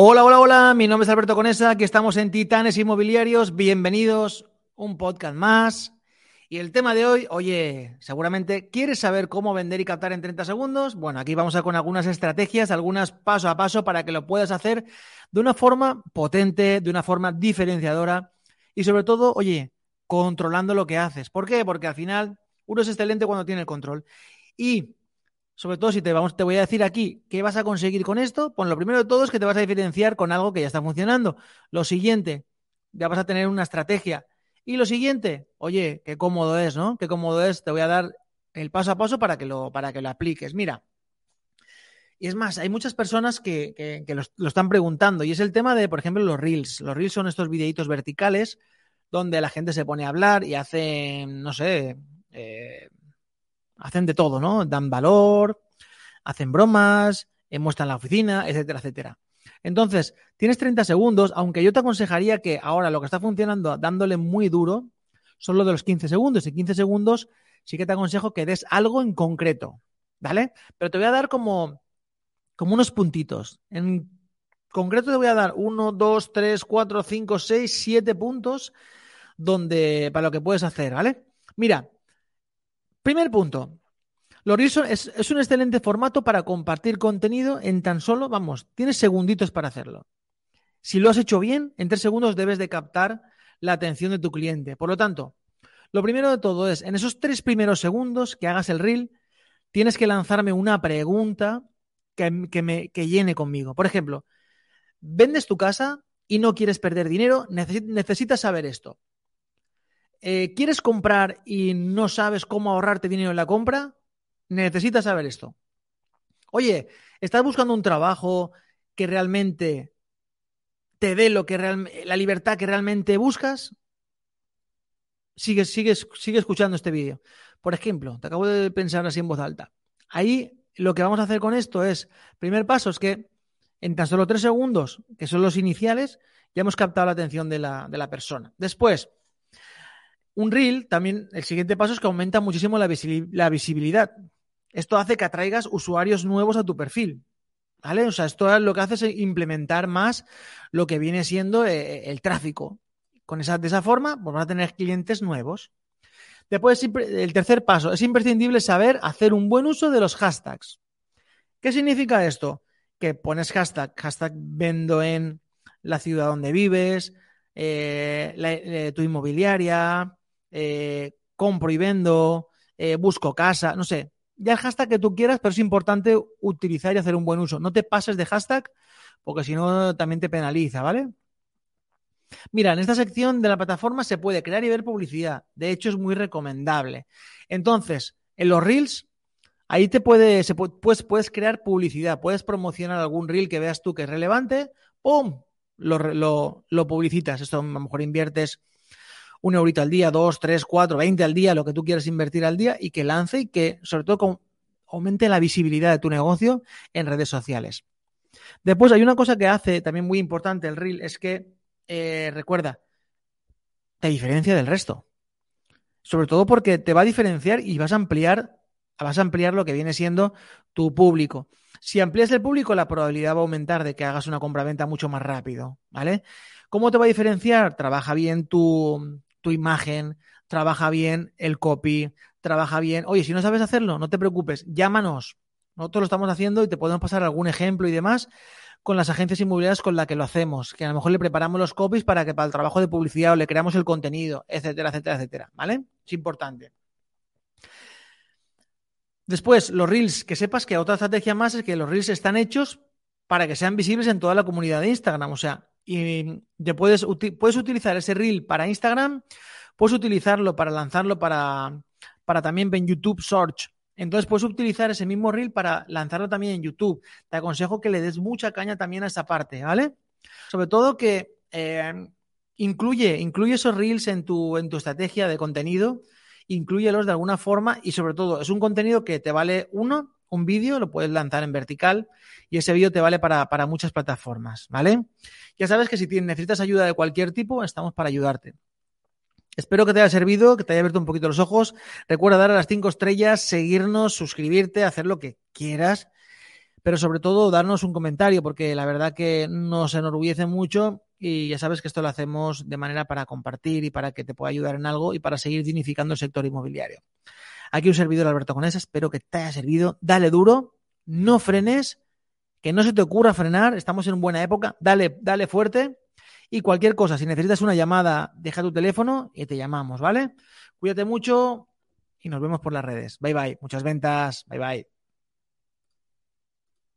Hola, hola, hola, mi nombre es Alberto Conesa, aquí estamos en Titanes Inmobiliarios, bienvenidos, un podcast más. Y el tema de hoy, oye, seguramente quieres saber cómo vender y captar en 30 segundos. Bueno, aquí vamos a con algunas estrategias, algunas paso a paso para que lo puedas hacer de una forma potente, de una forma diferenciadora y sobre todo, oye, controlando lo que haces. ¿Por qué? Porque al final uno es excelente cuando tiene el control. Y sobre todo si te, vamos, te voy a decir aquí qué vas a conseguir con esto, pues lo primero de todo es que te vas a diferenciar con algo que ya está funcionando. Lo siguiente, ya vas a tener una estrategia. Y lo siguiente, oye, qué cómodo es, ¿no? Qué cómodo es, te voy a dar el paso a paso para que lo, para que lo apliques. Mira, y es más, hay muchas personas que, que, lo, están preguntando y es el tema de, por ejemplo, los reels. Los reels son estos videitos verticales donde la gente se pone a hablar y hace, no sé, eh, hacen de todo, ¿no? Dan valor, hacen bromas, eh, muestran la oficina, etcétera, etcétera. Entonces, tienes 30 segundos, aunque yo te aconsejaría que ahora lo que está funcionando dándole muy duro son lo de los 15 segundos. Y 15 segundos sí que te aconsejo que des algo en concreto, ¿vale? Pero te voy a dar como, como unos puntitos. En concreto te voy a dar 1, 2, 3, 4, 5, 6, 7 puntos donde, para lo que puedes hacer, ¿vale? Mira, Primer punto. Reels es, es, un excelente formato para compartir contenido en tan solo, vamos, tienes segunditos para hacerlo. Si lo has hecho bien, en tres segundos debes de captar la atención de tu cliente. Por lo tanto, lo primero de todo es, en esos tres primeros segundos que hagas el reel, tienes que lanzarme una pregunta que, me, que llene conmigo. Por ejemplo, vendes tu casa y no quieres perder dinero, necesitas saber esto. Eh, ¿Quieres comprar y no sabes cómo ahorrarte dinero en la compra? Necesitas saber esto. Oye, ¿estás buscando un trabajo que realmente te dé lo que la libertad que realmente buscas? Sigue, sigue, sigue escuchando este vídeo. Por ejemplo, te acabo de pensar así en voz alta. Ahí lo que vamos a hacer con esto es, primer paso es que en tan solo tres segundos, que son los iniciales, ya hemos captado la atención de la, de la persona. Después, un reel, también el siguiente paso es que aumenta muchísimo la, visibilidad. Esto hace que atraigas usuarios nuevos a tu perfil. ¿Vale? O sea, esto lo que hace es implementar más lo que viene siendo eh, el tráfico. Con esa, de esa forma, pues vas a tener clientes nuevos. Después, el tercer paso, es imprescindible saber hacer un buen uso de los hashtags. ¿Qué significa esto? Que pones hashtag, hashtag vendo en la ciudad donde vives, eh, eh, tu inmobiliaria, eh, compro y vendo, eh, busco casa, no sé. Ya el hashtag que tú quieras, pero es importante utilizar y hacer un buen uso. No te pases de hashtag, porque si no también te penaliza, ¿vale? Mira, en esta sección de la plataforma se puede crear y ver publicidad. De hecho, es muy recomendable. Entonces, en los reels, ahí te puede, se puede, pues, puedes crear publicidad, puedes promocionar algún reel que veas tú que es relevante, ¡pum! Lo, lo, lo publicitas. Esto a lo mejor inviertes un eurito al día, dos, tres, cuatro, veinte al día, lo que tú quieras invertir al día y que lance y que sobre todo aumente la visibilidad de tu negocio en redes sociales. Después hay una cosa que hace también muy importante el reel, es que eh, recuerda, te diferencia del resto. Sobre todo porque te va a diferenciar y vas a ampliar, vas a ampliar lo que viene siendo tu público. Si amplías el público, la probabilidad va a aumentar de que hagas una compra-venta mucho más rápido, ¿vale? ¿Cómo te va a diferenciar? Trabaja bien tu, tu imagen, trabaja bien el copy, trabaja bien. Oye, si no sabes hacerlo, no te preocupes, llámanos. Nosotros lo estamos haciendo y te podemos pasar algún ejemplo y demás con las agencias inmobiliarias con las que lo hacemos, que a lo mejor le preparamos los copies para que para el trabajo de publicidad o le creamos el contenido, etcétera, etcétera, etcétera. ¿Vale? Es importante. Después, los reels, que sepas que otra estrategia más es que los reels están hechos para que sean visibles en toda la comunidad de Instagram. O sea, y te puedes, puedes utilizar ese reel para Instagram, puedes utilizarlo para lanzarlo para, para también en YouTube Search. Entonces puedes utilizar ese mismo reel para lanzarlo también en YouTube. Te aconsejo que le des mucha caña también a esa parte, ¿vale? Sobre todo que eh, incluye, incluye esos reels en tu, en tu estrategia de contenido, incluyelos de alguna forma y sobre todo es un contenido que te vale uno, un vídeo, lo puedes lanzar en vertical y ese vídeo te vale para, para, muchas plataformas, ¿vale? Ya sabes que si necesitas ayuda de cualquier tipo, estamos para ayudarte. Espero que te haya servido, que te haya abierto un poquito los ojos. Recuerda dar a las cinco estrellas, seguirnos, suscribirte, hacer lo que quieras. pero sobre todo darnos un comentario, porque la verdad que nos enorgullece mucho y ya sabes que esto lo hacemos de manera para compartir y para que te pueda ayudar en algo y para seguir dignificando el sector inmobiliario. Aquí un servidor Alberto Conesa, espero que te haya servido. Dale duro, no frenes, que no se te ocurra frenar, estamos en buena época, dale, dale fuerte. Y cualquier cosa, si necesitas una llamada, deja tu teléfono y te llamamos, ¿vale? Cuídate mucho y nos vemos por las redes. Bye bye. Muchas ventas. Bye bye.